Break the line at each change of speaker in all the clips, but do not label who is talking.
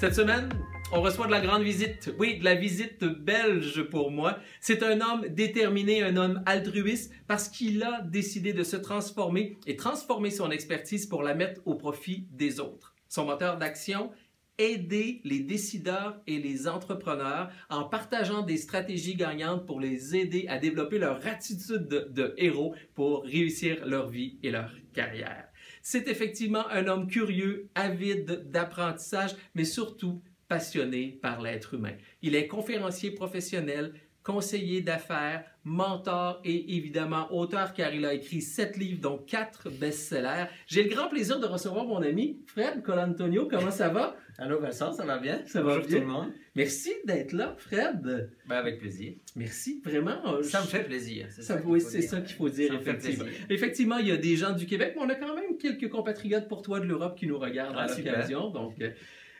Cette semaine, on reçoit de la grande visite. Oui, de la visite belge pour moi. C'est un homme déterminé, un homme altruiste parce qu'il a décidé de se transformer et transformer son expertise pour la mettre au profit des autres. Son moteur d'action, aider les décideurs et les entrepreneurs en partageant des stratégies gagnantes pour les aider à développer leur attitude de, héros pour réussir leur vie et leur carrière. C'est effectivement un homme curieux, avide d'apprentissage, mais surtout passionné par l'être humain. Il est conférencier professionnel, conseiller d'affaires, mentor et évidemment auteur car il a écrit sept livres dont quatre best-sellers. J'ai le grand plaisir de recevoir mon ami Fred Colantonio. Comment ça va?
Allô Vincent, ça va bien?
Ça va
Bonjour
bien?
tout le monde.
Merci d'être là, Fred.
Ben, avec plaisir.
Merci, vraiment. euh,
Ça me fait plaisir. C'est
Ça,
qu'il
oui,
faut
c'est
dire.
ça qu'il faut dire,
Ça
effectivement. Effectivement, il y a des gens du Québec, mais on a quand même quelques compatriotes pour toi de l'Europe qui nous regardent
Ah,
à l'occasion. Donc, euh,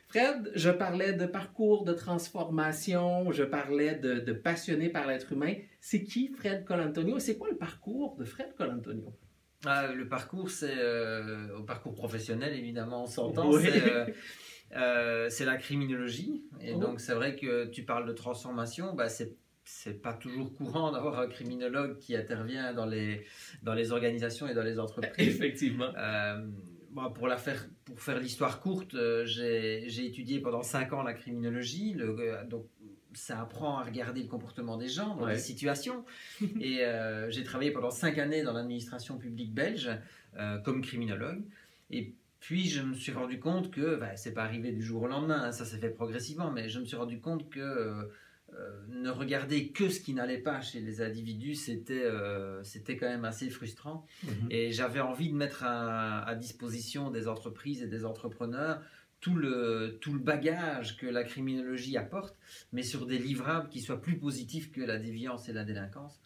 Fred, je parlais de parcours de transformation, je parlais de, de passionné par l'être humain. C'est qui Fred Colantonio? C'est quoi le parcours de Fred Colantonio?
Ah, le parcours, c'est euh, au parcours professionnel, évidemment, on s'entend.
Oui.
C'est euh, c'est la criminologie. Et
Oh.
donc, c'est vrai que tu parles de transformation. Bah, c'est c'est pas toujours courant d'avoir un criminologue qui intervient dans les, dans les organisations et dans les entreprises.
Effectivement.
Euh, bon, pour, la faire, pour faire l'histoire courte, euh, j'ai j'ai étudié pendant 5 ans la criminologie. Le, donc, ça apprend à regarder le comportement des gens dans
Ouais.
des situations. Et j'ai travaillé pendant 5 années dans l'administration publique belge comme criminologue. Et puis, je me suis rendu compte que, bah, c'est pas arrivé du jour au lendemain, hein, ça s'est fait progressivement, mais je me suis rendu compte que euh, euh, ne regarder que ce qui n'allait pas chez les individus, c'était euh, c'était quand même assez frustrant. Et j'avais envie de mettre à, à disposition des entreprises et des entrepreneurs tout le, tout le bagage que la criminologie apporte, mais sur des livrables qui soient plus positifs que la déviance et la délinquance.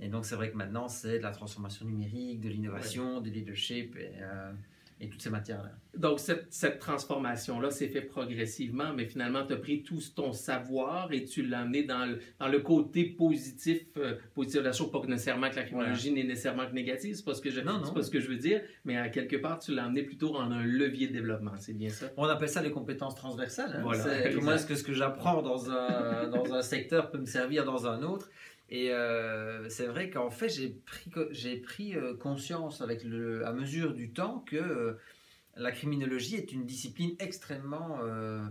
Et donc c'est vrai que maintenant c'est de la transformation numérique, de l'innovation, du leadership et, euh, et toutes ces matières-là.
Donc, cette, cette transformation-là s'est fait progressivement, mais finalement, tu as pris tout ton savoir et tu l'as amené dans le, dans le côté positif, euh, positif de la chose, pas que nécessairement que la criminologie n'est nécessairement que négative, c'est pas, ce que je,
Non, non.
pas ce que je veux dire, mais à quelque part, tu l'as amené plutôt en un levier de développement, c'est bien ça?
On appelle ça les compétences transversales. hein.
Voilà, exact.
comment est-ce que ce que j'apprends dans un, dans un secteur peut me servir dans un autre Et euh, c'est vrai qu'en fait, j'ai pris, co- j'ai pris euh, conscience avec le, à mesure du temps que euh, la criminologie est une discipline extrêmement euh,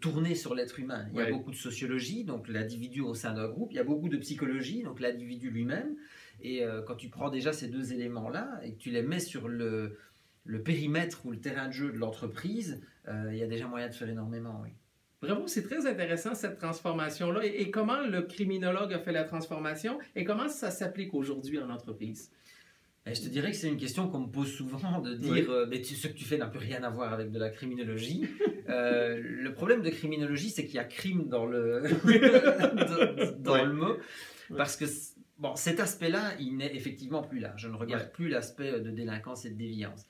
tournée sur l'être humain. Il y a
Ouais.
beaucoup de sociologie, donc l'individu au sein d'un groupe. Il y a beaucoup de psychologie, donc l'individu lui-même. Et quand tu prends déjà ces deux éléments-là et que tu les mets sur le, le périmètre ou le terrain de jeu de l'entreprise, il y a déjà moyen de faire énormément, oui.
Vraiment, c'est très intéressant cette transformation-là. Et, et comment le criminologue a fait la transformation et comment ça s'applique aujourd'hui en entreprise?
Et je te dirais que c'est une question qu'on me pose souvent de dire
Oui.
euh, mais tu- ce que tu fais n'a plus rien à voir avec de la criminologie. Euh, le problème de criminologie, c'est qu'il y a crime dans le, dans,
Ouais.
le mot.
Ouais.
Parce que bon, cet aspect-là, il n'est effectivement plus là. Je ne regarde
Ouais.
plus l'aspect de délinquance et de déviance.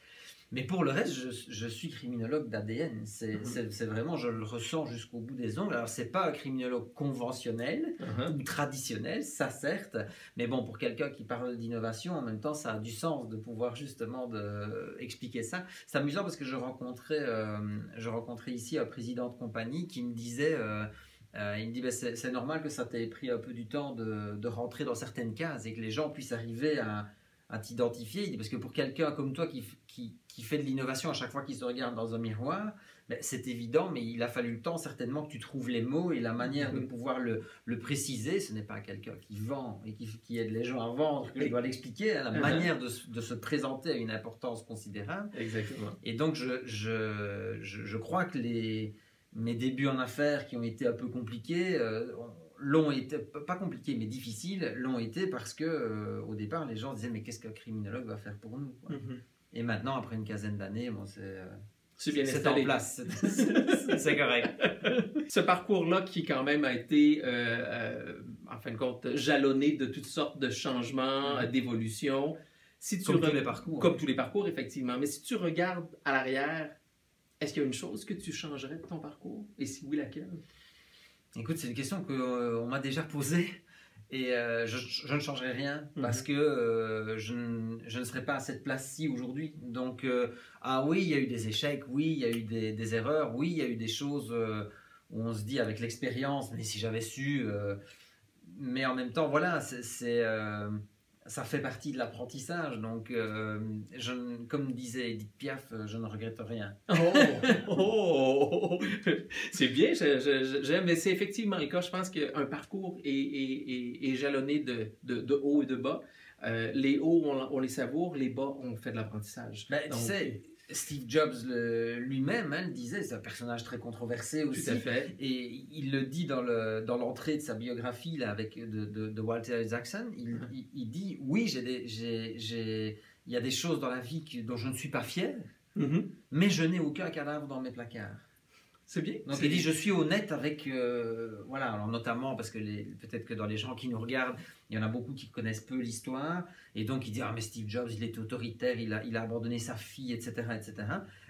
Mais pour le reste, je, je suis criminologue d'ADN. C'est
Mhm.
c'est- vraiment, je le ressens jusqu'au bout des ongles. Alors, c'est pas un criminologue conventionnel,
Uh-huh.
ou traditionnel, ça certes, mais bon, pour quelqu'un qui parle d'innovation, en même temps, ça a du sens de pouvoir justement de, expliquer ça. C'est amusant parce que je rencontrais, euh, je rencontrais ici un président de compagnie qui me disait, euh, euh, il me dit, Ben, c'est c'est normal que ça t'ait pris un peu du temps de, de rentrer dans certaines cases et que les gens puissent arriver à, à t'identifier. Parce que pour quelqu'un comme toi qui, qui, qui fait de l'innovation à chaque fois qu'il se regarde dans un miroir, ben, c'est évident, mais il a fallu le temps certainement que tu trouves les mots et la manière de
Mhm.
pouvoir le, le préciser. Ce n'est pas quelqu'un qui vend et qui, qui aide les gens à vendre que je dois l'expliquer. hein. La
Mhm.
manière de, se- de se présenter a une importance considérable.
Exactement.
Et donc, je, je, je, je crois que les, mes débuts en affaires qui ont été un peu compliqués, euh, ont- l'ont été, pas compliqués, mais difficiles, l'ont été parce que euh, au départ, les gens disaient Mais qu'est-ce qu'un criminologue va faire pour nous quoi
Mhm.
Et maintenant, après une quinzaine d'années, bon, c'est euh,
C'est
en place. C'est- correct.
Ce parcours-là qui quand même a été, euh, euh, en fin de compte, jalonné de toutes sortes de changements, euh, d'évolutions. Si tu
Comme tous les parcours.
Comme tous les parcours, effectivement. Mais si tu regardes à l'arrière, est-ce qu'il y a une chose que tu changerais de ton parcours? Et si oui, laquelle?
Écoute, c'est une question qu'on m'a déjà posée et euh, je, je ne changerai rien
Mhm.
parce que euh, je, ne, je ne serais pas à cette place-ci aujourd'hui. Donc, euh, ah oui, il y a eu des échecs, oui, il y a eu des, des erreurs, oui, il y a eu des choses euh, où on se dit avec l'expérience, mais si j'avais su. euh, mais en même temps, voilà, c'est. Ça fait partie de l'apprentissage, donc euh, je, comme disait Edith Piaf, euh, je ne regrette rien.
Oh, oh, oh. c'est bien, j'aime, mais c'est effectivement le cas. Je pense qu'un parcours est, est- est- est jalonné de, de, de haut et de bas. Euh, les hauts, on, on les savoure, les bas, on fait de l'apprentissage.
Ben, tu sais, Steve Jobs lui-même hein, le disait, c'est un personnage très controversé aussi.
Tout à fait.
Et il le dit dans le dans l'entrée de sa biographie là avec de, de, de Walter Isaacson. Il, il, il dit oui, j'ai il y a des choses dans la vie dont je ne suis pas fier,
Mhm.
mais je n'ai aucun cadavre dans mes placards.
C'est bien.
Donc il dit je suis honnête avec euh, voilà alors notamment parce que peut-être que dans les gens qui nous regardent il y en a beaucoup qui connaissent peu l'histoire et donc il dit ah mais Steve Jobs il était autoritaire il a il a abandonné sa fille etc etc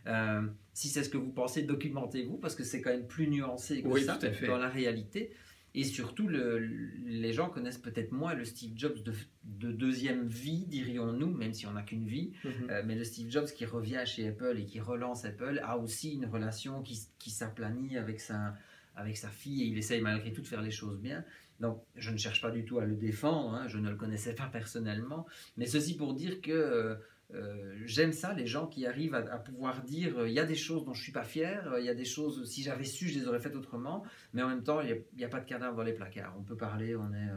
Euh, si c'est ce que vous pensez documentez-vous parce que c'est quand même plus nuancé que
Oui,
ça
tout à fait.
dans la réalité et surtout le- les gens connaissent peut-être moins le Steve Jobs de, de deuxième vie dirions-nous même si on n'a qu'une vie
Mhm.
euh, mais le Steve Jobs qui revient chez Apple et qui relance Apple a aussi une relation qui, qui s'aplanit avec sa, avec sa fille et il essaye malgré tout de faire les choses bien. Donc je ne cherche pas du tout à le défendre, hein, je ne le connaissais pas personnellement, mais ceci pour dire que euh, euh, j'aime ça, les gens qui arrivent à, pouvoir dire euh, il y a des choses dont je suis pas fier, euh, il y a des choses, si j'avais su, je les aurais faites autrement, mais en même temps, il n'y a, pas de cadavre dans les placards. On peut parler, on est,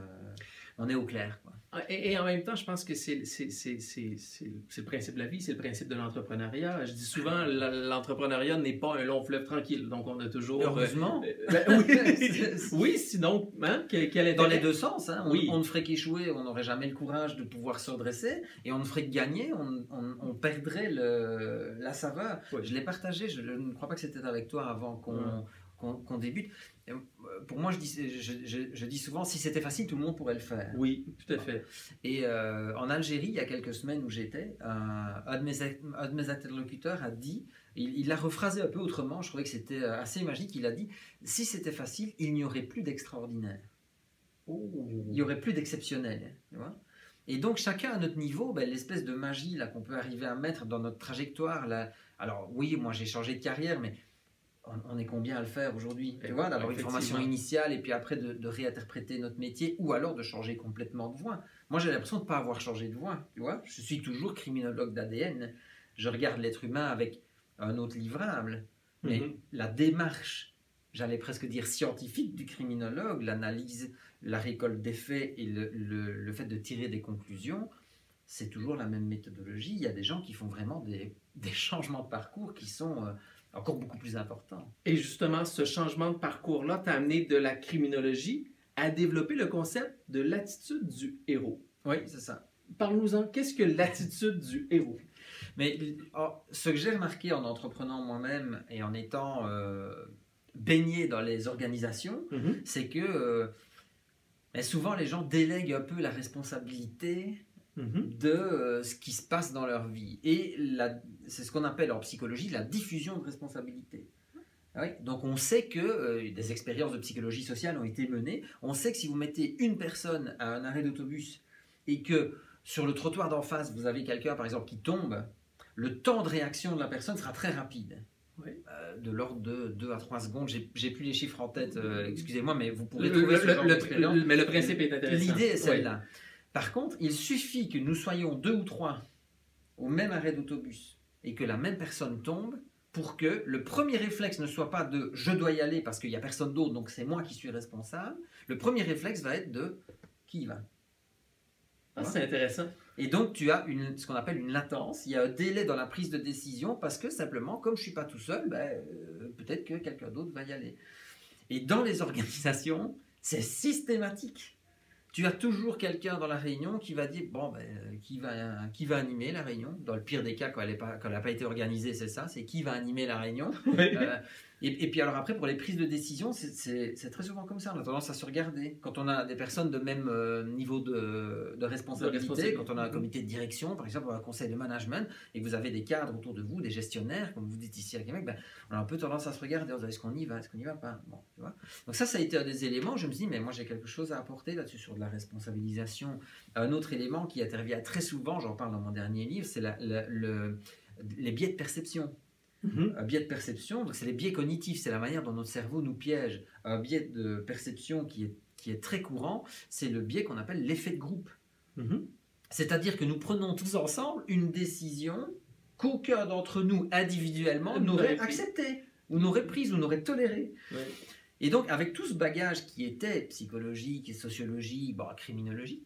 on est au clair.
Et, et en même temps, je pense que c'est le principe de la vie, c'est le principe de l'entrepreneuriat. Je dis souvent, la- l'entrepreneuriat n'est pas un long fleuve tranquille. Donc, on a toujours. euh,
Heureusement.
euh, ben oui, oui, sinon, hein, quel,
Dans les deux sens, hein. on,
Oui.
on ne ferait qu'échouer, on n'aurait jamais le courage de pouvoir se redresser, et on ne ferait que gagner, on, on- on perdrait le, la saveur.
Oui.
Je l'ai partagé, je ne crois pas que c'était avec toi avant qu'on. Qu'on- débute. Euh, Pour moi, je dis, je, je- je dis souvent, si c'était facile, tout le monde pourrait le faire.
Oui, tout à fait.
Et euh, en Algérie, il y a quelques semaines où j'étais, un, un de mes, un de mes interlocuteurs a dit, il l'a rephrasé un peu autrement, je trouvais que c'était euh, assez magique, il a dit, si c'était facile, il n'y aurait plus d'extraordinaire. Il n'y aurait plus d'exceptionnel. Et donc chacun à notre niveau, ben, l'espèce de magie là qu'on peut arriver à mettre dans notre trajectoire. Là, alors oui, moi j'ai changé de carrière, mais on, on est combien à le faire aujourd'hui Tu vois, d'avoir une formation initiale et puis après de, de réinterpréter notre métier ou alors de changer complètement de voie. Moi j'ai l'impression de ne pas avoir changé de voie. Tu vois, je suis toujours criminologue d'ADN. Je regarde l'être humain avec un autre livrable, mais
Mhm.
la démarche, j'allais presque dire scientifique du criminologue, l'analyse, la récolte des faits et le, le- le fait de tirer des conclusions, c'est toujours la même méthodologie. Il y a des gens qui font vraiment des, des changements de parcours qui sont euh, encore beaucoup plus importants.
Et justement, ce changement de parcours-là t'a amené de la criminologie à développer le concept de l'attitude du héros.
Oui, c'est ça.
Parle-nous-en, qu'est-ce que l'attitude du héros?
Mais oh, ce que j'ai remarqué en entreprenant moi-même et en étant euh, baigné dans les organisations,
Mhm.
c'est que euh, ben, souvent les gens délèguent un peu la responsabilité
Mhm.
de euh, ce qui se passe dans leur vie. Et c'est ce qu'on appelle en psychologie la diffusion de responsabilité. Ah oui, Donc on sait que euh, des expériences de psychologie sociale ont été menées. On sait que si vous mettez une personne à un arrêt d'autobus et que sur le trottoir d'en face, vous avez quelqu'un par exemple qui tombe, le temps de réaction de la personne sera très rapide.
Oui.
Euh, de l'ordre de 2 à 3 secondes. J'ai plus les chiffres en tête, euh, excusez-moi, mais vous pourrez
Le-
trouver
le-
ce genre
le-
d'expérience.
le- mais le principe est intéressant.
L'idée est
Oui.
Par contre, il suffit que nous soyons deux ou trois au même arrêt d'autobus et que la même personne tombe pour que le premier réflexe ne soit pas de je dois y aller parce qu'il n'y a personne d'autre, donc c'est moi qui suis responsable. Le premier réflexe va être de qui y va.
Ah, c'est intéressant.
Et donc tu as une, ce qu'on appelle une latence, il y a un délai dans la prise de décision parce que simplement, comme je ne suis pas tout seul, ben, euh, peut-être que quelqu'un d'autre va y aller. Et dans les organisations, c'est systématique tu as toujours quelqu'un dans la réunion qui va dire bon ben, qui va qui va animer la réunion. Dans le pire des cas quand elle n'a pas, été organisée c'est ça c'est qui va animer la réunion. Euh, et, puis alors après, pour les prises de décision, c'est très souvent comme ça. On a tendance à se regarder. Quand on a des personnes de même euh, niveau de, responsabilité, quand on a un comité de direction, par exemple, un conseil de management, et que vous avez des cadres autour de vous, des gestionnaires, comme vous dites ici à Québec, ben, on a un peu tendance à se regarder. Est-ce qu'on y va Est-ce qu'on n'y va pas? Bon, tu vois Donc ça, ça a été un des éléments. Je me suis dit, mais moi j'ai quelque chose à apporter là-dessus sur de la responsabilisation. Un autre élément qui intervient très souvent, j'en parle dans mon dernier livre, c'est le, les biais de perception. Mhm. Un biais de perception, donc c'est les biais cognitifs, c'est la manière dont notre cerveau nous piège. Un biais de perception qui est, qui est très courant, c'est le biais qu'on appelle l'effet de groupe. Mhm. C'est-à-dire que nous prenons tous ensemble une décision qu'aucun d'entre nous individuellement n'aurait acceptée, ou n'aurait prise, ou n'aurait tolérée. Et donc, avec tout ce bagage qui était psychologique et sociologie, bon, criminologie,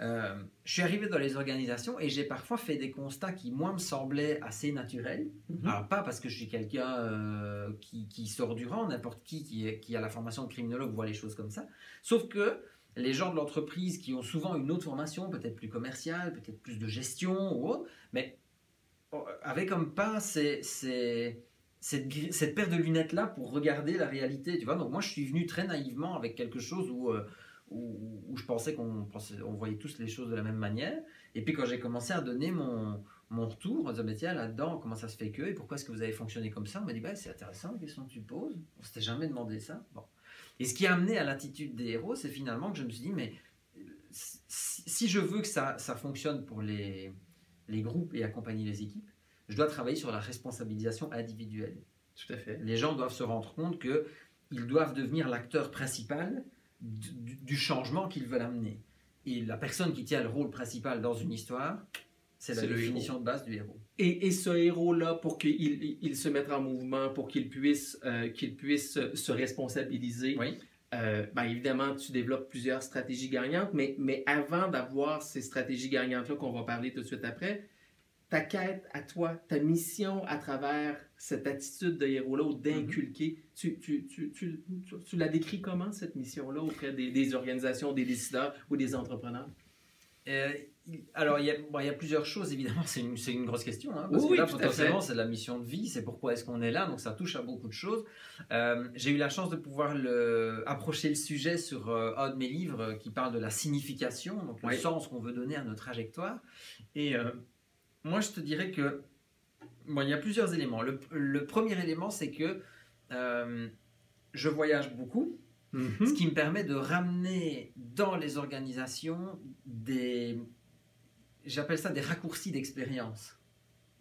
euh, je suis arrivé dans les organisations et j'ai parfois fait des constats qui, moi, me semblaient assez naturels. Mhm. Alors, pas parce que je suis quelqu'un euh, qui, sort du rang, n'importe qui, qui, a la formation de criminologue voit les choses comme ça. Sauf que les gens de l'entreprise qui ont souvent une autre formation, peut-être plus commerciale, peut-être plus de gestion ou autre, mais euh, avaient comme pas ces, cette, cette, paire de lunettes-là pour regarder la réalité. Tu vois Donc, moi, je suis venu très naïvement avec quelque chose où où, je pensais qu'on on voyait tous les choses de la même manière. Et puis quand j'ai commencé à donner mon, mon retour, on disait, tiens, là-dedans, comment ça se fait que, et pourquoi est-ce que vous avez fonctionné comme ça? On m'a dit, bah, c'est intéressant la question que tu poses, on s'était jamais demandé ça. Bon. Et ce qui a amené à l'attitude des héros, c'est finalement que je me suis dit, mais si je veux que ça, ça fonctionne pour les, les groupes et accompagner les équipes, je dois travailler sur la responsabilisation individuelle.
Tout à fait.
Les gens doivent se rendre compte qu'ils doivent devenir l'acteur principal du, changement qu'ils veulent amener. Et la personne qui tient le rôle principal dans une histoire, c'est la définition de base du héros.
Et, ce héros-là, pour qu'il il, se mette en mouvement, pour qu'il puisse, euh, qu'il puisse se responsabiliser,
oui.
Euh, ben évidemment, tu développes plusieurs stratégies gagnantes, mais, mais avant d'avoir ces stratégies gagnantes-là qu'on va parler tout de suite après, ta quête à toi, ta mission à travers cette attitude de héros-là ou d'inculquer, tu, tu, tu, tu, la décris comment cette mission-là auprès des, des, organisations, des décideurs ou des entrepreneurs?
Euh, alors, il y, a, bon, il y, a, plusieurs choses, évidemment, c'est une, une, grosse question. Hein, parce que là, potentiellement, c'est la mission de vie, c'est pourquoi est-ce qu'on est là, donc ça touche à beaucoup de choses. Euh, j'ai eu la chance de pouvoir le, approcher le sujet sur euh, un de mes livres qui parle de la signification, donc le sens qu'on veut donner à notre trajectoire. Et moi, je te dirais que bon, il y a plusieurs éléments. Le, premier élément, c'est que euh, je voyage beaucoup, ce qui me permet de ramener dans les organisations des, j'appelle ça des raccourcis d'expérience.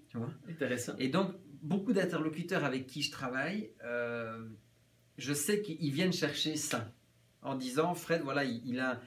Tu vois? Intéressant.
Et donc, beaucoup d'interlocuteurs avec qui je travaille, euh, je sais qu'ils viennent chercher ça en disant Fred, voilà, il a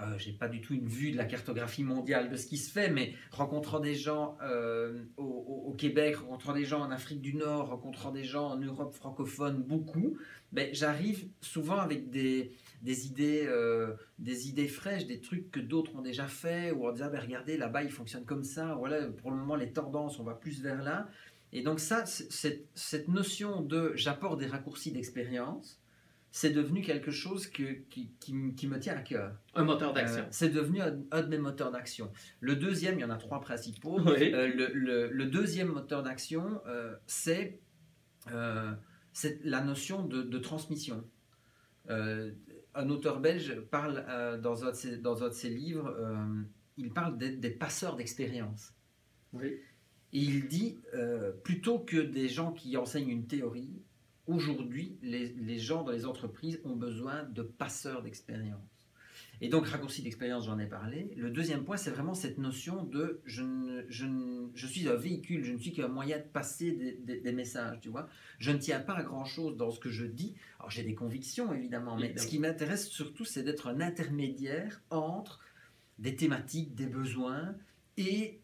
euh, j'ai pas du tout une vue de la cartographie mondiale de ce qui se fait, mais rencontrant des gens euh, au, Québec, rencontrant des gens en Afrique du Nord, rencontrant des gens en Europe francophone, beaucoup, ben, j'arrive souvent avec des, idées, euh, des idées fraîches, des trucs que d'autres ont déjà fait, ou en disant, ben, regardez, là-bas, il fonctionne comme ça, voilà, pour le moment, les tendances, on va plus vers là. Et donc ça, cette notion de j'apporte des raccourcis d'expérience, c'est devenu quelque chose que, qui, qui, me tient à cœur.
Un moteur d'action. Euh,
c'est devenu un, de mes moteurs d'action. Le deuxième, il y en a trois principaux. Euh, le, le, deuxième moteur d'action, euh, c'est la notion de, transmission. un auteur belge parle dans, un de ses, dans un de ses livres, il parle des, des passeurs d'expérience.
Oui.
Et il dit, plutôt que des gens qui enseignent une théorie, aujourd'hui, les, gens dans les entreprises ont besoin de passeurs d'expérience. Et donc, raccourci d'expérience, j'en ai parlé. Le deuxième point, c'est vraiment cette notion de je, je, suis un véhicule, je ne suis qu'un moyen de passer des, messages, tu vois. Je ne tiens pas à grand-chose dans ce que je dis. Alors, j'ai des convictions, évidemment, mais ce qui m'intéresse surtout, c'est d'être un intermédiaire entre des thématiques, des besoins et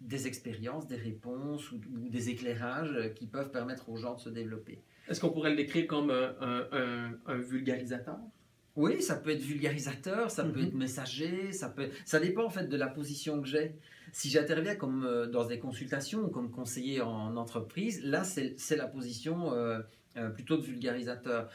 des expériences, des réponses ou, des éclairages qui peuvent permettre aux gens de se développer.
Est-ce qu'on pourrait le décrire comme un, un, vulgarisateur?
Oui, ça peut être vulgarisateur, ça peut mhm. être messager, ça peut. Ça dépend en fait de la position que j'ai. Si j'interviens comme euh, dans des consultations ou comme conseiller en entreprise, là c'est la position euh, euh, plutôt de vulgarisateur.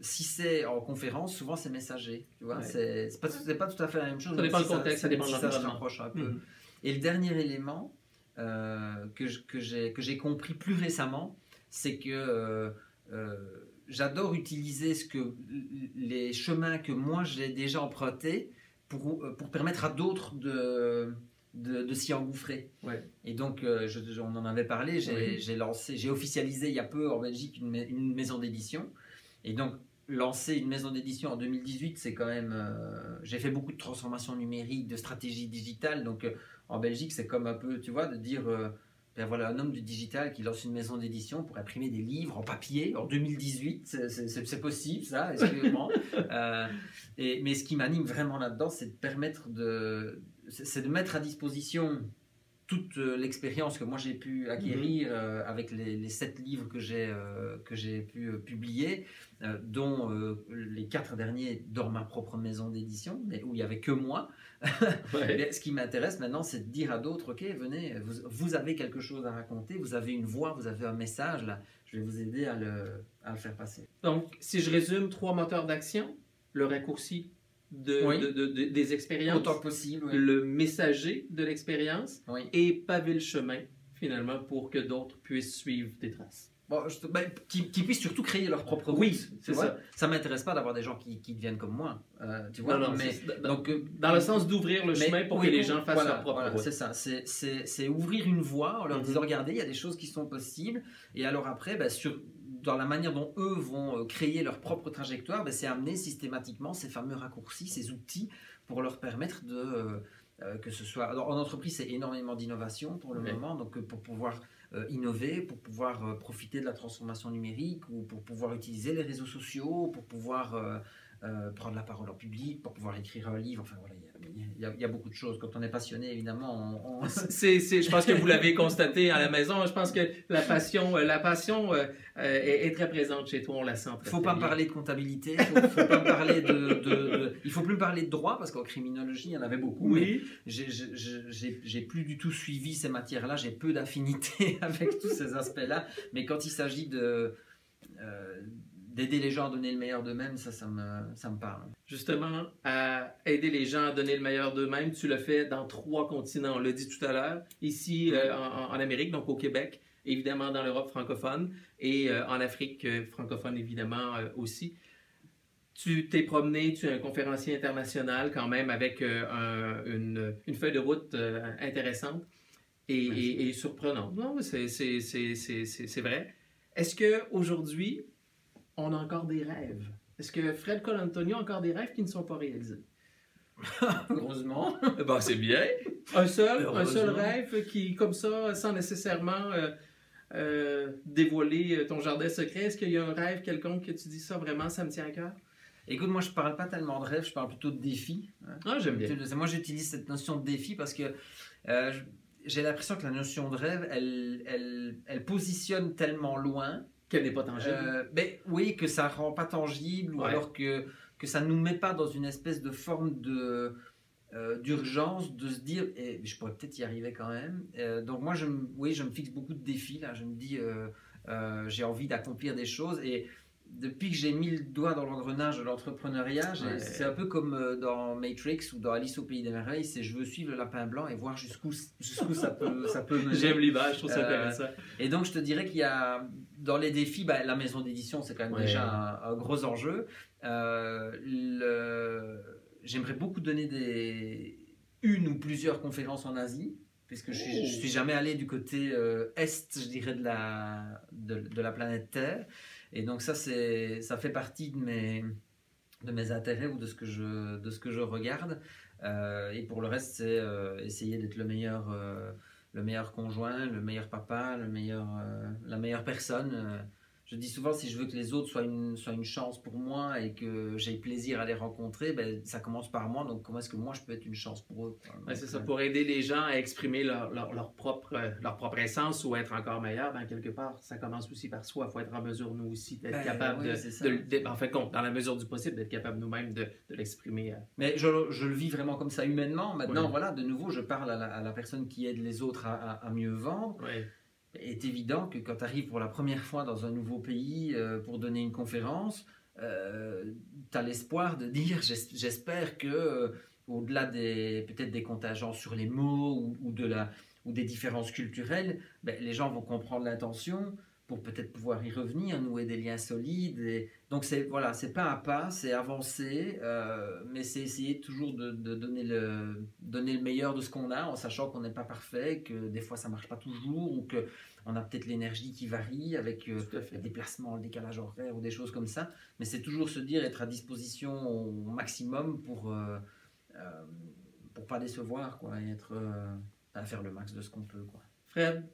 si c'est en conférence, souvent c'est messager. Tu vois, c'est pas, pas, tout à fait la même chose.
Ça dépend du contexte, ça, dépend de l'environnement.
un peu. Mhm. Et le dernier élément que j'ai compris plus récemment, c'est que j'adore utiliser ce que, les chemins que moi j'ai déjà empruntés pour, euh, pour permettre à d'autres de, de, s'y engouffrer.
Ouais.
Et donc, euh, on en avait parlé, j'ai lancé, j'ai officialisé il y a peu en Belgique une, une maison d'édition. Et donc, lancer une maison d'édition en 2018, c'est quand même. Euh, j'ai fait beaucoup de transformations numériques, de stratégie digitale. Donc, en Belgique, c'est comme un peu, tu vois, de dire ben voilà, un homme du digital qui lance une maison d'édition pour imprimer des livres en papier en 2018. C'est possible, ça, excusez-moi. Euh, mais ce qui m'anime vraiment là-dedans, c'est de permettre de. C'est de mettre à disposition toute euh, l'expérience que moi j'ai pu acquérir mhm. euh, avec les, sept livres que j'ai que j'ai pu publier, dont les quatre derniers dans ma propre maison d'édition, mais où il y avait que moi. ce qui m'intéresse maintenant, c'est de dire à d'autres, ok, venez, vous, avez quelque chose à raconter, vous avez une voix, vous avez un message, là, je vais vous aider à le, à le faire passer.
Donc, si je résume, trois moteurs d'action, le raccourci de, de, des expériences,
autant que possible,
le messager de l'expérience, et paver le chemin, finalement, pour que d'autres puissent suivre tes traces.
Bon, ben, qui, puissent surtout créer leur propre route.
Oui, c'est ça.
Ça m'intéresse pas d'avoir des gens qui, qui, deviennent comme moi. Euh, tu vois, non,
mais, donc, euh, dans le sens d'ouvrir le chemin pour que les gens fassent leur propre
voilà, C'est ça. C'est ouvrir une voie en leur mhm. disant regardez, il y a des choses qui sont possibles. Et alors après, ben, sur, dans la manière dont eux vont euh, créer leur propre trajectoire, ben, c'est amener systématiquement ces fameux raccourcis, ces outils pour leur permettre de. que ce soit. Alors, en entreprise, c'est énormément d'innovation pour le moment. Donc, pour pouvoir euh, innover, pour pouvoir euh, profiter de la transformation numérique ou pour pouvoir utiliser les réseaux sociaux, pour pouvoir euh, prendre la parole en public, pour pouvoir écrire un livre. Enfin voilà, il y, a beaucoup de choses. Quand on est passionné, évidemment, on...
c'est, je pense que vous l'avez constaté à la maison. Je pense que la passion, la passion est, très présente chez toi. On la sent.
Il faut pas parler de comptabilité. Faut, faut pas parler de, Il faut plus parler de droit parce qu'en criminologie, il y en avait beaucoup.
Oui.
J'ai plus du tout suivi ces matières-là. J'ai peu d'affinité avec tous ces aspects-là. Mais quand il s'agit de euh, d'aider les gens à donner le meilleur d'eux-mêmes, ça, ça me, ça me parle.
Justement, à aider les gens à donner le meilleur d'eux-mêmes, tu le fais dans trois continents. On l'a dit tout à l'heure, ici euh, en, Amérique, donc au Québec, évidemment dans l'Europe francophone et euh, en Afrique francophone, évidemment aussi. Tu t'es promené, tu es un conférencier international quand même avec une, une, feuille de route intéressante et, et, surprenante. Non, c'est vrai. Est-ce qu'aujourd'hui, on a encore des rêves? Est-ce que Fred Colantonio a encore des rêves qui ne sont pas réalisés?
Heureusement.
ben, c'est bien. Un seul, un seul rêve qui, comme ça, sans nécessairement euh, euh, dévoiler ton jardin secret, est-ce qu'il y a un rêve quelconque que tu dis ça vraiment, ça me tient à cœur?
Écoute, moi je parle pas tellement de rêve, je parle plutôt de défi.
Ah, j'aime bien.
Moi j'utilise cette notion de défi parce que euh, j'ai l'impression que la notion de rêve, elle, elle, elle positionne tellement loin.
Qu'elle n'est pas tangible. Euh,
ben, oui, que ça rend pas tangible, ou alors que, que ça ne nous met pas dans une espèce de forme de, euh, d'urgence, de se dire, eh, je pourrais peut-être y arriver quand même. Euh, donc moi, je, oui, je me fixe beaucoup de défis, là. Je me dis, j'ai envie d'accomplir des choses, et depuis que j'ai mis le doigt dans l'engrenage de l'entrepreneuriat, c'est un peu comme euh, dans Matrix ou dans Alice au pays des merveilles, c'est je veux suivre le lapin blanc et voir jusqu'où jusqu'où ça peut ça peut mener.
J'aime l'image, je trouve ça euh, intéressant.
Et donc je te dirais qu'il y a dans les défis, bah, la maison d'édition c'est quand même déjà un, gros enjeu. Euh, J'aimerais beaucoup donner des une ou plusieurs conférences en Asie puisque je suis, suis jamais allé du côté euh, est, je dirais, de la, de, de la planète Terre. Et donc ça, ça fait partie de mes, de mes intérêts ou de ce que je, de ce que je regarde. Euh, et pour le reste, c'est essayer d'être le meilleur, le meilleur conjoint, le meilleur papa, le meilleur, la meilleure personne. Je dis souvent, si je veux que les autres soient une, soient une chance pour moi et que j'ai plaisir à les rencontrer, ben, ça commence par moi. Donc, comment est-ce que moi, je peux être une chance pour eux?
C'est ça, pour aider les gens à exprimer leur, leur, propre, leur propre essence ou être encore meilleur, ben, quelque part, ça commence aussi par soi. Il faut être en mesure, nous aussi, d'être ben, capable de, En fait, dans la mesure du possible, d'être capable nous-mêmes de, de l'exprimer. Euh.
Mais je, je, le vis vraiment comme ça humainement. Maintenant, voilà, de nouveau, je parle à la, personne qui aide les autres à, à, mieux vendre est évident que quand tu arrives pour la première fois dans un nouveau pays euh, pour donner une conférence, euh, tu as l'espoir de dire j'espère que euh, au-delà des peut-être des contingents sur les mots ou, de la, ou des différences culturelles, ben, les gens vont comprendre l'intention pour peut-être pouvoir y revenir, nouer des liens solides. Et... Donc c'est voilà, c'est pas à pas, c'est avancer, euh, mais c'est essayer toujours de, donner, le, donner le meilleur de ce qu'on a, en sachant qu'on n'est pas parfait, que des fois ça marche pas toujours, ou que on a peut-être l'énergie qui varie avec euh, des déplacements, le décalage horaire ou des choses comme ça. Mais c'est toujours se dire être à disposition au maximum pour euh, pour pas décevoir quoi, et être à faire le max de ce qu'on peut quoi.
Fred,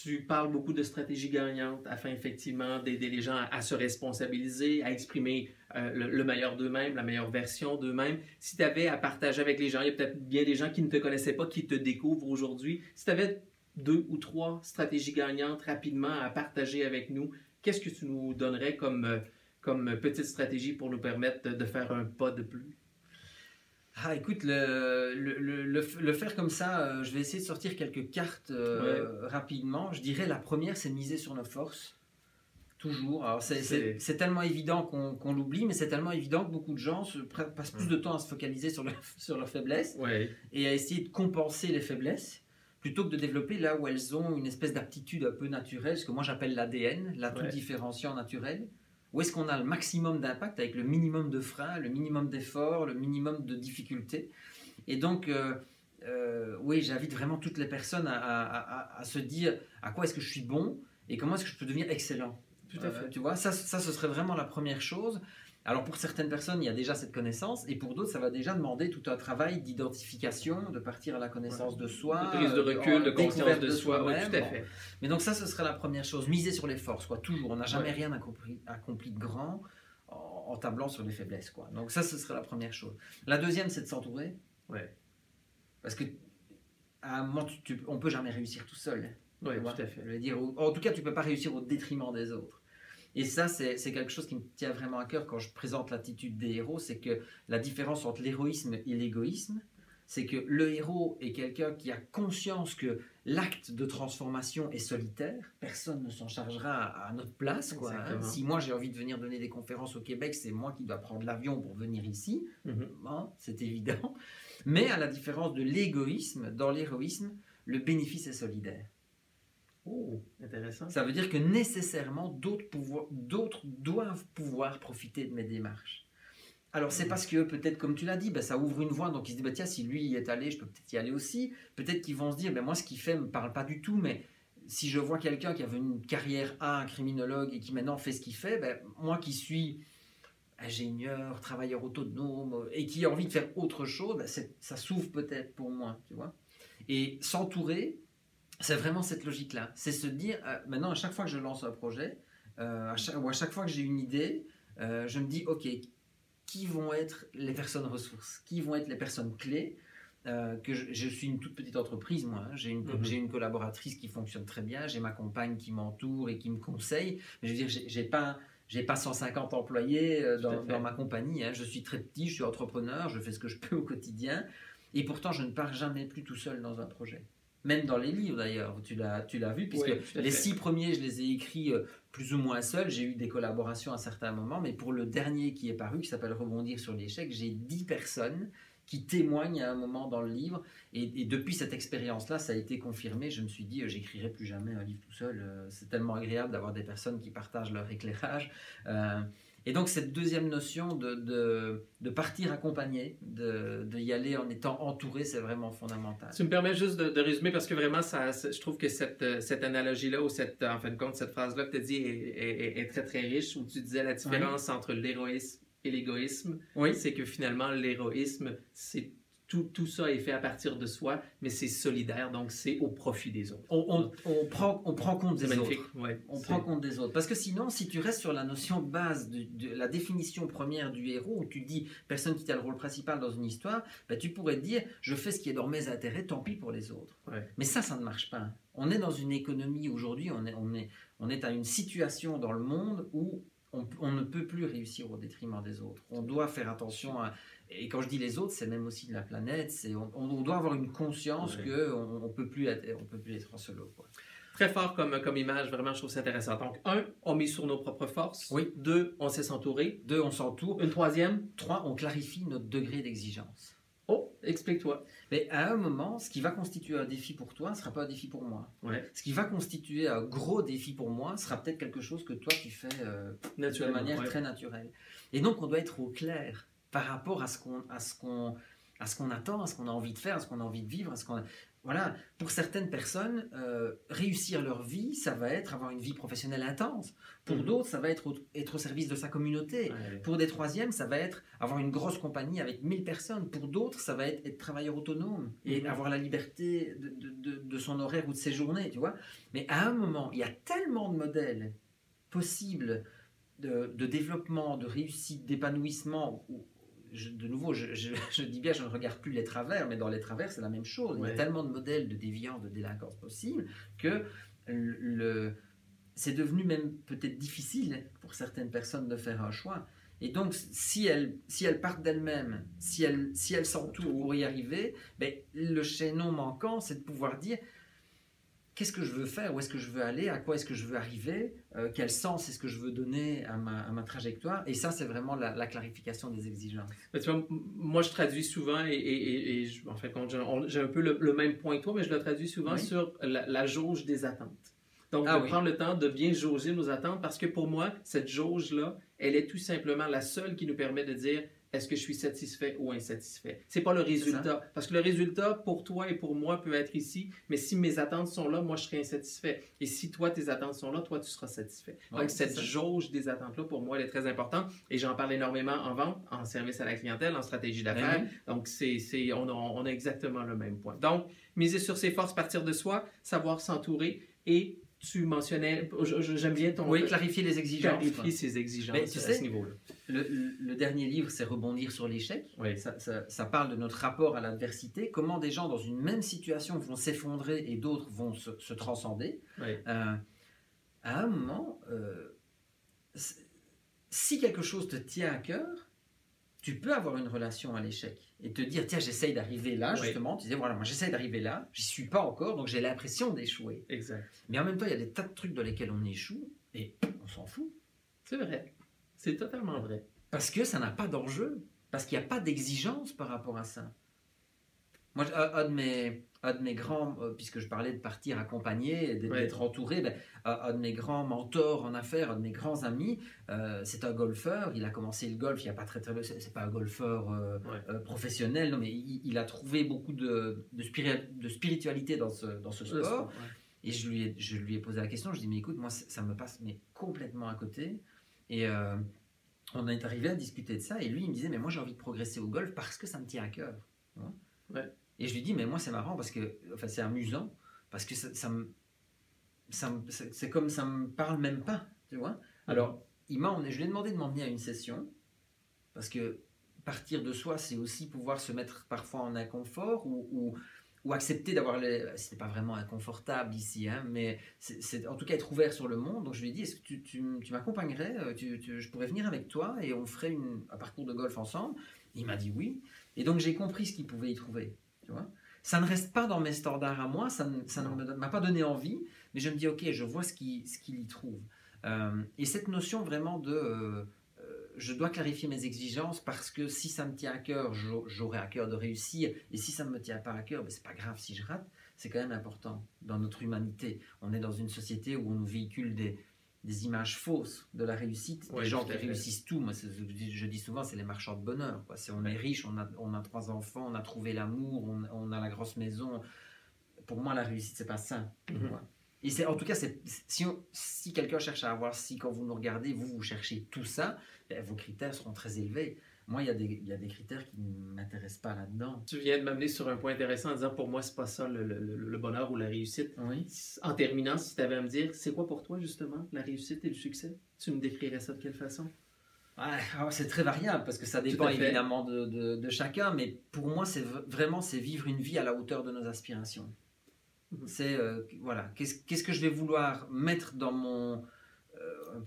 tu parles beaucoup de stratégies gagnantes afin effectivement d'aider les gens à, se responsabiliser, à exprimer euh, le, meilleur d'eux-mêmes, la meilleure version d'eux-mêmes. Si tu avais à partager avec les gens, il y a peut-être bien des gens qui ne te connaissaient pas, qui te découvrent aujourd'hui. Si tu avais deux ou trois stratégies gagnantes rapidement à partager avec nous, qu'est-ce que tu nous donnerais comme, euh, comme petite stratégie pour nous permettre de faire un pas de plus?
Ah, écoute, le, le, le, faire comme ça, euh, je vais essayer de sortir quelques cartes euh, rapidement. Je dirais la première, c'est miser sur nos forces. Toujours. Alors, c'est tellement évident qu'on l'oublie, mais c'est tellement évident que beaucoup de gens se, passent plus de temps à se focaliser sur, sur leurs faiblesses et à essayer de compenser les faiblesses plutôt que de développer là où elles ont une espèce d'aptitude un peu naturelle, ce que moi j'appelle l'ADN, l'atout différenciant naturel. Où est-ce qu'on a le maximum d'impact avec le minimum de freins, le minimum d'efforts, le minimum de difficultés Et donc, euh, euh, oui, j'invite vraiment toutes les personnes à, se dire à quoi est-ce que je suis bon et comment est-ce que je peux devenir excellent.
Tout à euh, fait.
tu vois, ça, ça, ce serait vraiment la première chose. Alors pour certaines personnes, il y a déjà cette connaissance, et pour d'autres, ça va déjà demander tout un travail d'identification, de partir à la connaissance de soi,
de prise de recul, de, conscience de, soi. tout à fait.
Mais donc ça, ce serait la première chose. Miser sur les forces, quoi. Toujours. On n'a jamais rien accompli, accompli, de grand en, tablant sur les faiblesses, quoi. Donc ça, ce serait la première chose. La deuxième, c'est de s'entourer.
Ouais.
Parce que à un moment, tu, on peut jamais réussir tout seul.
Oui, tout à fait.
Je veux dire, en tout cas, tu peux pas réussir au détriment des autres. Et ça, c'est quelque chose qui me tient vraiment à cœur quand je présente l'attitude des héros, c'est que la différence entre l'héroïsme et l'égoïsme, c'est que le héros est quelqu'un qui a conscience que l'acte de transformation est solitaire, personne ne s'en chargera à notre place. Quoi, hein. Si moi j'ai envie de venir donner des conférences au Québec, c'est moi qui dois prendre l'avion pour venir ici, mhm. hein, c'est évident. Mais à la différence de l'égoïsme, dans l'héroïsme, le bénéfice est solidaire.
Oh, intéressant.
Ça veut dire que nécessairement d'autres, doivent pouvoir profiter de mes démarches. Alors c'est parce que peut-être comme tu l'as dit, ben, ça ouvre une voie, donc ils se disent bah, tiens si lui y est allé, je peux peut-être y aller aussi. Peut-être qu'ils vont se dire ben, moi ce qu'il fait me parle pas du tout, mais si je vois quelqu'un qui avait une carrière A, un criminologue et qui maintenant fait ce qu'il fait, ben, moi qui suis ingénieur, travailleur autonome et qui a envie de faire autre chose, ben, ça s'ouvre peut-être pour moi, tu vois. Et s'entourer, c'est vraiment cette logique-là. C'est se dire, euh, maintenant, à chaque fois que je lance un projet, euh, ou à chaque fois que j'ai une idée, euh, je me dis, OK, qui vont être les personnes ressources? Qui vont être les personnes clés? Que je, suis une toute petite entreprise, moi. Hein. J'ai une, mhm. une, collaboratrice qui fonctionne très bien, j'ai ma compagne qui m'entoure et qui me conseille. Mais je veux dire, j'ai pas j'ai pas 150 employés dans, ma compagnie. Hein. Je suis très petit, je suis entrepreneur, je fais ce que je peux au quotidien. Et pourtant, je ne pars jamais plus tout seul dans un projet même dans les livres d'ailleurs, tu l'as, tu l'as vu, puisque les six premiers, je les ai écrits euh, plus ou moins seul. J'ai eu des collaborations à certains moments, mais pour le dernier qui est paru, qui s'appelle Rebondir sur l'échec, j'ai dix personnes qui témoignent à un moment dans le livre. Et, depuis cette expérience-là, ça a été confirmé. Je me suis dit, euh, j'écrirai plus jamais un livre tout seul. Euh, c'est tellement agréable d'avoir des personnes qui partagent leur éclairage. Et donc cette deuxième notion de, de, de partir accompagné, de, de, y aller en étant entouré, c'est vraiment fondamental.
Tu me permets juste de, résumer parce que vraiment, ça, je trouve que cette, cette analogie-là ou cette, en fin de compte, cette phrase-là que tu as dit est, est, très très riche où tu disais la différence entre l'héroïsme et l'égoïsme. Oui. C'est que finalement, l'héroïsme, c'est tout, tout ça est fait à partir de soi, mais c'est solidaire, donc c'est au profit des autres.
On, on- on prend, on prend compte des autres.
Ouais,
On prend compte des autres. Parce que sinon, si tu restes sur la notion de base de, de la définition première du héros, où tu dis personne qui a le rôle principal dans une histoire, ben, tu pourrais te dire je fais ce qui est dans mes intérêts, tant pis pour les autres.
Ouais.
Mais ça, ça ne marche pas. On est dans une économie aujourd'hui, on est, on, est, on est à une situation dans le monde où on, on ne peut plus réussir au détriment des autres. On doit faire attention à. Et quand je dis les autres, c'est même aussi de la planète. C'est, on, on doit avoir une conscience
Ouais.
que qu'on ne peut, plus être- on peut plus être en solo. quoi.
Très fort comme, comme image, vraiment, je trouve ça intéressant. Donc, un, on mise sur nos propres forces.
Oui.
Deux, on sait s'entourer.
Deux, on s'entoure.
Une troisième,
Trois, on clarifie notre degré d'exigence.
oh, explique-toi.
Mais à un moment, ce qui va constituer un défi pour toi ne sera pas un défi pour moi.
Ouais,
Ce qui va constituer un gros défi pour moi sera peut-être quelque chose que toi tu fais euh, de manière
ouais.
très naturelle. Et donc on doit être au clair par rapport à ce qu'on à ce qu'on à ce qu'on attend, à ce qu'on a envie de faire, à ce qu'on a envie de vivre, à ce qu'on voilà. Pour certaines personnes, euh, réussir leur vie, ça va être avoir une vie professionnelle intense. Pour
Mhm.
d'autres, ça va être au, être au service de sa communauté.
Ouais.
Pour des troisièmes, ça va être avoir une grosse compagnie avec 1000 personnes. Pour d'autres, ça va être être travailleur autonome et
Mhm.
avoir la liberté de, de- de- de son horaire ou de ses journées, tu vois. Mais à un moment, il y a tellement de modèles possibles de, de développement, de réussite, d'épanouissement. Je- de nouveau, je, je- je dis bien, je ne regarde plus les travers, mais dans les travers, c'est la même chose. Il y a tellement de modèles de déviance, de délinquance possibles que le, le- c'est devenu même peut-être difficile pour certaines personnes de faire un choix. Et donc, si elles, si elles partent d'elles-mêmes, si elles si elles s'entourent pour y arriver, ben, le chaînon manquant, c'est de pouvoir dire qu'est-ce que je veux faire, où est-ce que je veux aller, à quoi est-ce que je veux arriver, euh, quel sens est-ce que je veux donner à ma, à ma trajectoire? Et ça, c'est vraiment la, la clarification des exigences.
Tu vois, moi, je traduis souvent, et, et- et- et je- en fait, j'ai un peu le, le même point que toi, mais je le traduis souvent
Oui.
sur la, la jauge des attentes. Donc,
Ah
de
oui.
prendre le temps de bien jauger nos attentes, parce que pour moi, cette jauge-là, elle est tout simplement la seule qui nous permet de dire est-ce que je suis satisfait ou insatisfait? C'est pas le résultat, parce que le résultat pour toi et pour moi peut être ici, mais si mes attentes sont là, moi je serai insatisfait. Et si toi tes attentes sont là, toi tu seras satisfait.
Ouais,
Donc cette
ça.
jauge des attentes-là, pour moi, elle est très importante. Et j'en parle énormément en vente, en service à la clientèle, en stratégie d'affaires.
Ben oui.
Donc, c'est, c'est, on a exactement le même point. Donc, miser sur ses forces, partir de soi, savoir s'entourer et tu mentionnais, j'aime bien ton
Oui, clarifier les exigences.
clarifier ses exigences
Mais tu
à ce niveau-là.
Le, dernier livre, c'est Rebondir sur l'échec.
Oui.
Ça, ça- ça parle de notre rapport à l'adversité, comment des gens dans une même situation vont s'effondrer et d'autres vont se, se transcender.
Oui.
Euh, à un moment, euh, si quelque chose te tient à cœur, tu peux avoir une relation à l'échec et te dire tiens j'essaye d'arriver là
Oui.
justement tu disais voilà moi j'essaye d'arriver là j'y suis pas encore donc j'ai l'impression d'échouer
Exact.
mais en même temps il y a des tas de trucs dans lesquels on échoue et on s'en fout
C'est vrai. C'est totalement vrai.
Parce que ça n'a pas d'enjeu. Parce qu'il n'y a pas d'exigence par rapport à ça. Moi, un, de mes, un de mes grands, euh, puisque je parlais de partir accompagné, d'être
Ouais.
entouré, ben, un, de mes grands mentors en affaires, un de mes grands amis, euh, c'est un golfeur. Il a commencé le golf il n'y a pas très très longtemps. C'est pas un golfeur euh,
Ouais.
professionnel, non, mais il, il a trouvé beaucoup de, de, spiri- de spiritualité dans ce, dans ce sport.
sport, ouais.
Et je lui ai, je lui ai posé la question, je lui ai dit, mais écoute, moi, ça me passe mais complètement à côté. Et euh, on est arrivé à discuter de ça, et lui, il me disait, mais moi, j'ai envie de progresser au golf parce que ça me tient à cœur.
Ouais.
Et je lui dis, mais moi, c'est marrant parce que, enfin, c'est amusant, parce que ça, ça me. ça me- C'est c'est comme ça me parle même pas, tu vois. Alors, il m'a je lui ai demandé de m'emmener à une session, parce que partir de soi, c'est aussi pouvoir se mettre parfois en inconfort ou, ou, ou accepter d'avoir les. C'était pas vraiment inconfortable ici, hein, mais c'est c'est en tout cas être ouvert sur le monde. Donc je lui ai dit est-ce que tu, tu, tu m'accompagnerais euh, tu- Je pourrais venir avec toi et on ferait une, un parcours de golf ensemble? Il m'a dit oui. Et donc j'ai compris ce qu'il pouvait y trouver. Tu vois ça ne reste pas dans mes standards à moi, ça ne, ça m'a pas donné envie, mais je me dis ok, je vois ce qu'il ce y trouve. Euh, et cette notion vraiment de euh, euh, je dois clarifier mes exigences parce que si ça me tient à cœur, j'au- j'aurai à cœur de réussir. Et si ça ne me tient pas à cœur, ben, c'est pas grave si je rate. C'est quand même important dans notre humanité. On est dans une société où on nous véhicule des, des images fausses de la réussite.
Oui,
des gens qui réussissent tout. Moi, je dis- souvent, c'est les marchands de bonheur. Quoi. On est riche, on a, on a trois enfants, on a trouvé l'amour, on, on a la grosse maison. Pour moi, la réussite, c'est pas ça.
Mhm.
Et c'est, en tout cas, si, on- si quelqu'un cherche à avoir, si quand vous nous regardez, vous, vous cherchez tout ça, ben, vos critères seront très élevés. Moi, il y, a des, il y a des critères qui ne m'intéressent pas là-dedans.
Tu viens de m'amener sur un point intéressant en disant pour moi, c'est pas ça le, le- le- le bonheur ou la réussite.
Oui.
En terminant, si tu avais à me dire, c'est quoi pour toi justement la réussite et le succès? Tu me décrirais ça de quelle façon?
Alors c'est très variable parce que ça dépend évidemment de, de- de chacun, mais pour moi, c'est vraiment c'est vivre une vie à la hauteur de nos aspirations.
Mhm.
C'est euh, voilà, qu'est-ce qu'est-ce que je vais vouloir mettre dans mon euh,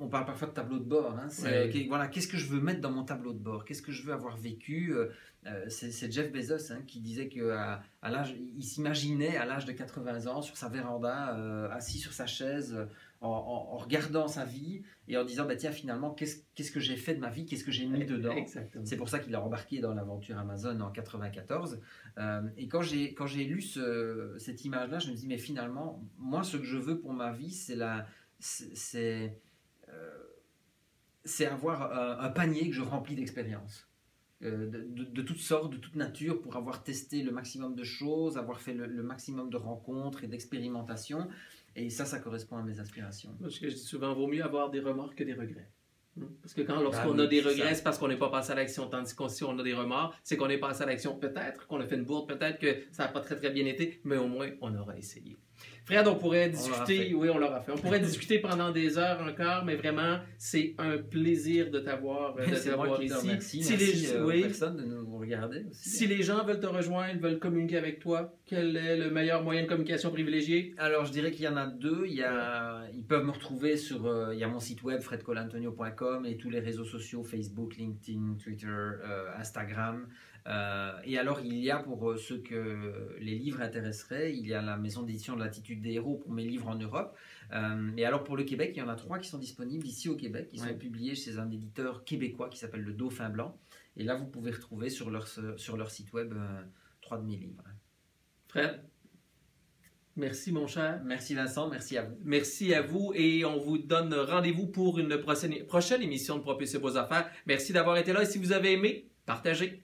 on, parle parfois de tableau de bord. hein, c'est, voilà, qu'est-ce que je veux mettre dans mon tableau de bord? Qu'est-ce que je veux avoir vécu? Euh, euh, c'est, c'est Jeff Bezos hein, qui disait que à, à l'âge, il s'imaginait à l'âge de 80 ans sur sa véranda, euh, assis sur sa chaise, en, en- en regardant sa vie et en disant bah tiens finalement qu'est-ce, qu'est-ce que j'ai fait de ma vie? Qu'est-ce que j'ai mis dedans?
Exactement.
c'est pour ça qu'il a embarqué dans l'aventure Amazon en 94. Euh, et quand j'ai quand j'ai lu ce- cette image-là, je me dis mais finalement, moi, ce que je veux pour ma vie, c'est la c'est c'est euh, c'est avoir un, un panier que je remplis d'expériences. euh, de, de- de toutes sortes, de toute nature, pour avoir testé le maximum de choses, avoir fait le, le maximum de rencontres et d'expérimentations. Et ça, ça correspond à mes aspirations.
Moi, Ce que je dis souvent, vaut mieux avoir des remords que des regrets. Hmm? Parce que quand lorsqu'on
Bah oui,
a des regrets, c'est parce qu'on n'est pas passé à l'action. Tandis que si on a des remords, c'est qu'on est passé à l'action. Peut-être qu'on a fait une bourde, peut-être que ça n'a pas très très bien été, mais au moins on aura essayé. Fred, on pourrait discuter,
fait.
oui, on l'aura fait. On pourrait discuter pendant des heures encore, mais vraiment, c'est un plaisir de t'avoir euh, ici. Si
Merci
les,
euh,
oui,
de nous regarder aussi.
si les gens veulent te rejoindre, veulent communiquer avec toi, quel est le meilleur moyen de communication privilégié?
Alors, je dirais qu'il y en a deux. Il y a, ils peuvent me retrouver sur. euh, il y a mon site web fredcolantonio.com et tous les réseaux sociaux Facebook, LinkedIn, Twitter, euh, Instagram. Euh, et alors, il y a pour euh, ceux que les livres intéresseraient, il y a la maison d'édition de l'Attitude des héros pour mes livres en Europe. Euh, et alors, pour le Québec, il y en a trois qui sont disponibles ici au Québec.
Ouais.
sont publiés chez un éditeur québécois qui s'appelle le Dauphin Blanc. Et là, vous pouvez retrouver sur leur, sur leur site web euh, trois de mes livres.
Fred, merci mon cher.
Merci Vincent, merci à vous.
Merci à vous et on vous donne rendez-vous pour une prochaine, prochaine émission de Propulser vos affaires. Merci d'avoir été là et si vous avez aimé, partagez.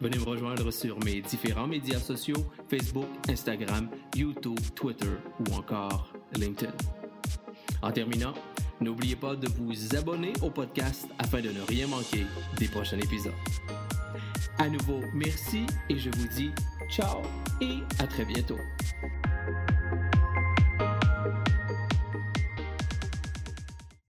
venez me rejoindre sur mes différents médias sociaux Facebook, Instagram, YouTube, Twitter ou encore LinkedIn. En terminant, n'oubliez pas de vous abonner au podcast afin de ne rien manquer des prochains épisodes. À nouveau, merci et je vous dis ciao et à très bientôt.